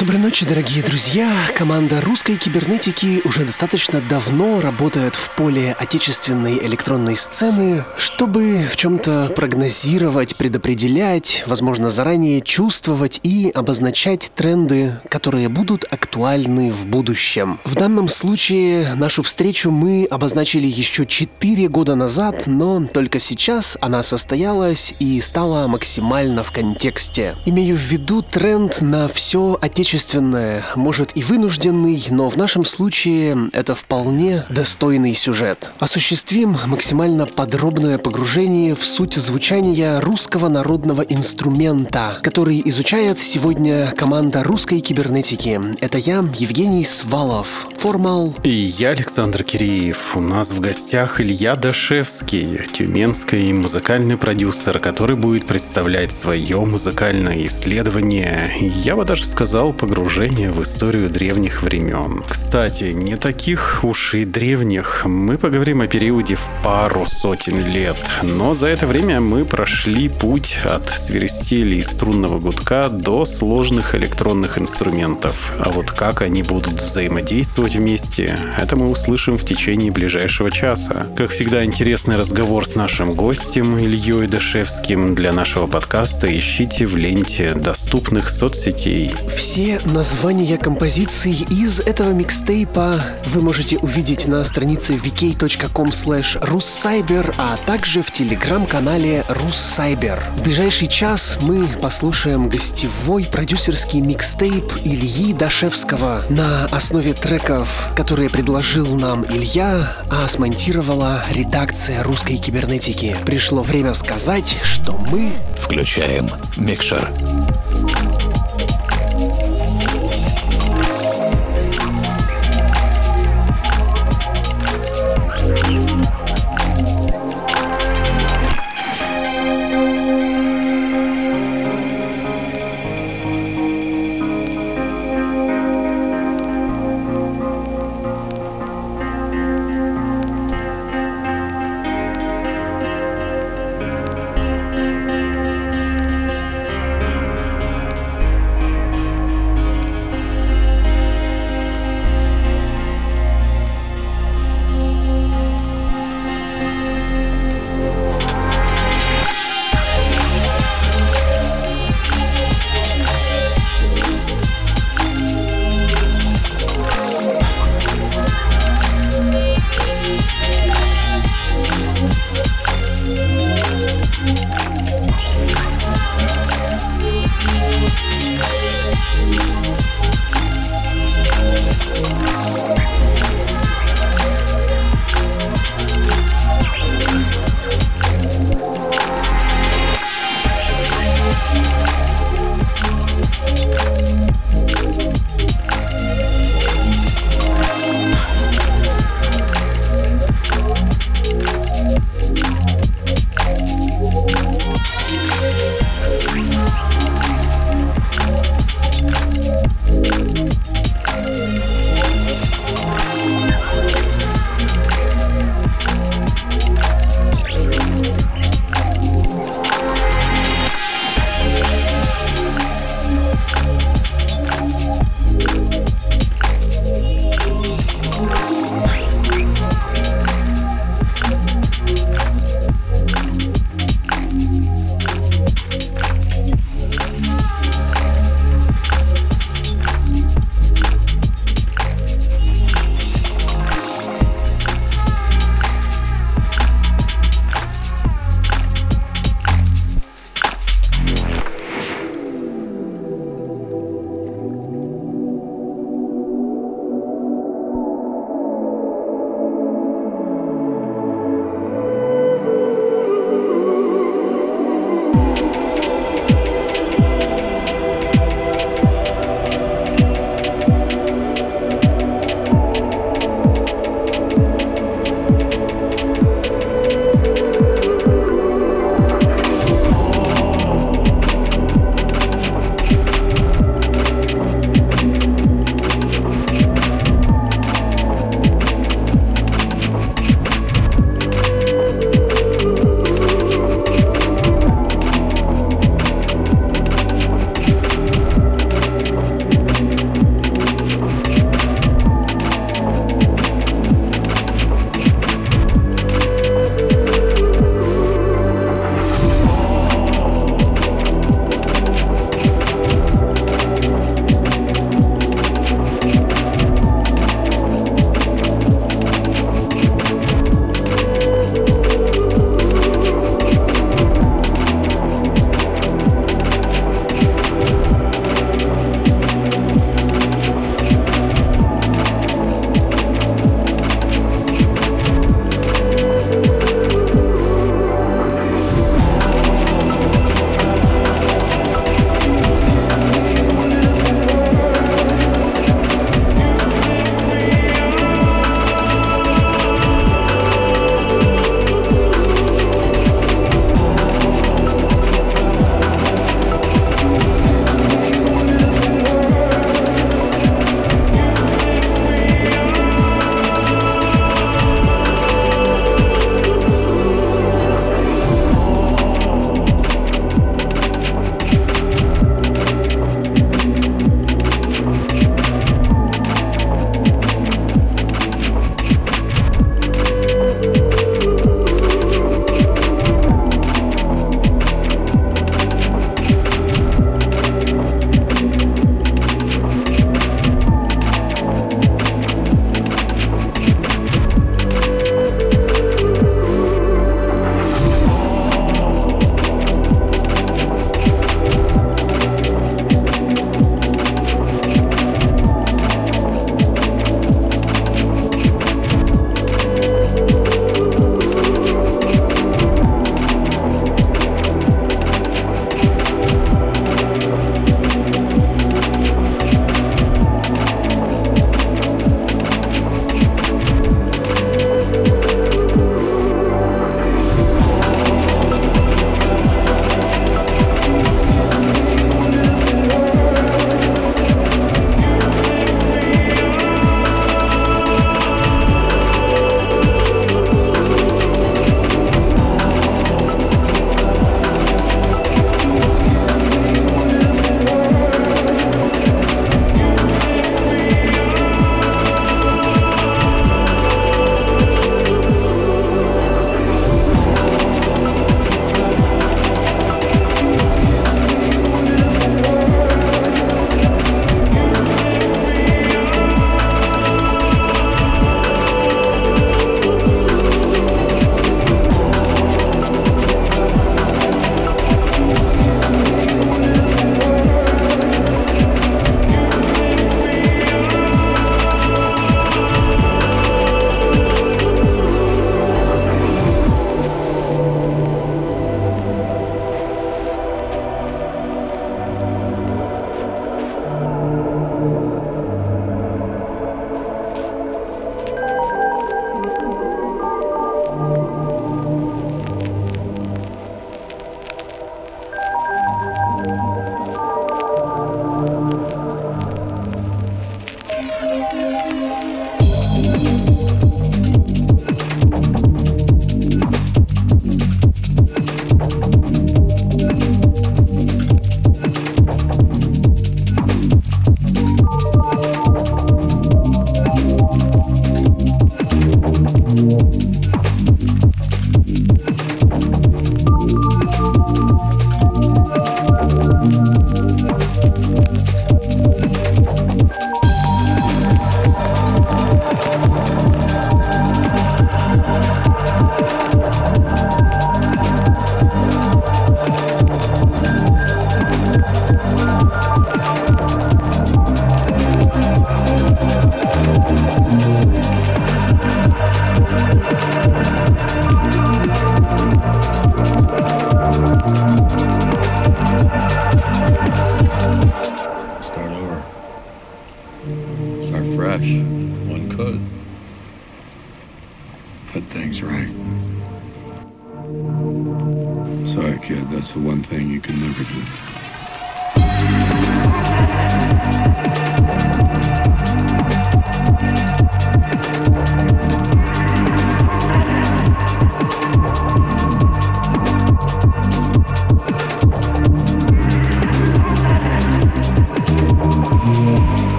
Доброй ночи, дорогие друзья! Команда русской кибернетики уже достаточно давно работает в поле отечественной электронной сцены, чтобы в чем-то прогнозировать, предопределять, возможно, заранее чувствовать и обозначать тренды, которые будут актуальны в будущем. В данном случае нашу встречу мы обозначили еще 4 года назад, но только сейчас она состоялась и стала максимально в контексте. Имею в виду тренд на все отечественное отечественное, может и вынужденный, но в нашем случае это вполне достойный сюжет. Осуществим максимально подробное погружение в суть звучания русского народного инструмента, который изучает сегодня команда русской кибернетики. Это я, Евгений Свалов, Формал. И я, Александр Киреев. У нас в гостях Илья Дашевский, тюменский музыкальный продюсер, который будет представлять свое музыкальное исследование. Я бы даже сказал, погружение в историю древних времен. Кстати, не таких уж и древних. Мы поговорим о периоде в пару сотен лет. Но за это время мы прошли путь от свиристели и струнного гудка до сложных электронных инструментов. А вот как они будут взаимодействовать вместе, это мы услышим в течение ближайшего часа. Как всегда, интересный разговор с нашим гостем Ильей Дашевским для нашего подкаста ищите в ленте доступных соцсетей. Все названия композиций из этого микстейпа вы можете увидеть на странице vk.com russcyber, а также в телеграм-канале Russcyber. В ближайший час мы послушаем гостевой продюсерский микстейп Ильи Дашевского на основе треков, которые предложил нам Илья, а смонтировала редакция русской кибернетики. Пришло время сказать, что мы включаем микшер.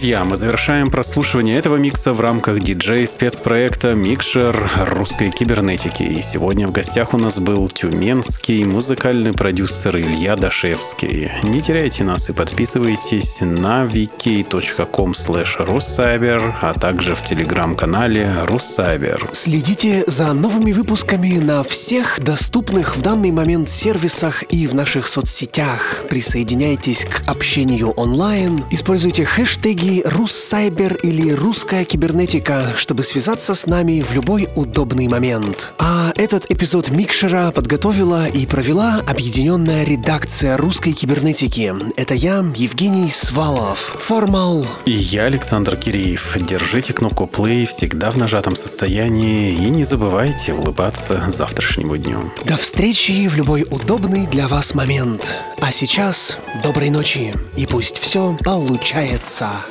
Друзья, мы завершаем прослушивание этого микса в рамках диджей-спецпроекта «Микшер русской кибернетики». И сегодня в гостях у нас был тюменский музыкальный продюсер Илья Дашевский. Не теряйте нас и подписывайтесь на wiki.com russcyber, а также в телеграм-канале Руссайбер. Следите за новыми выпусками на всех доступных в данный момент сервисах и в наших соцсетях. Присоединяйтесь к общению онлайн, используйте хэштеги «Руссайбер» или «Русская кибернетика», чтобы связаться с нами в любой удобный момент. А этот эпизод Микшера подготовила и провела объединенная редакция русской кибернетики. Это я, Евгений Свалов. Формал. И я, Александр Киреев. Держите кнопку play всегда в нажатом состоянии и не забывайте улыбаться завтрашнему дню. До встречи в любой удобный для вас момент. А сейчас доброй ночи и пусть все получается.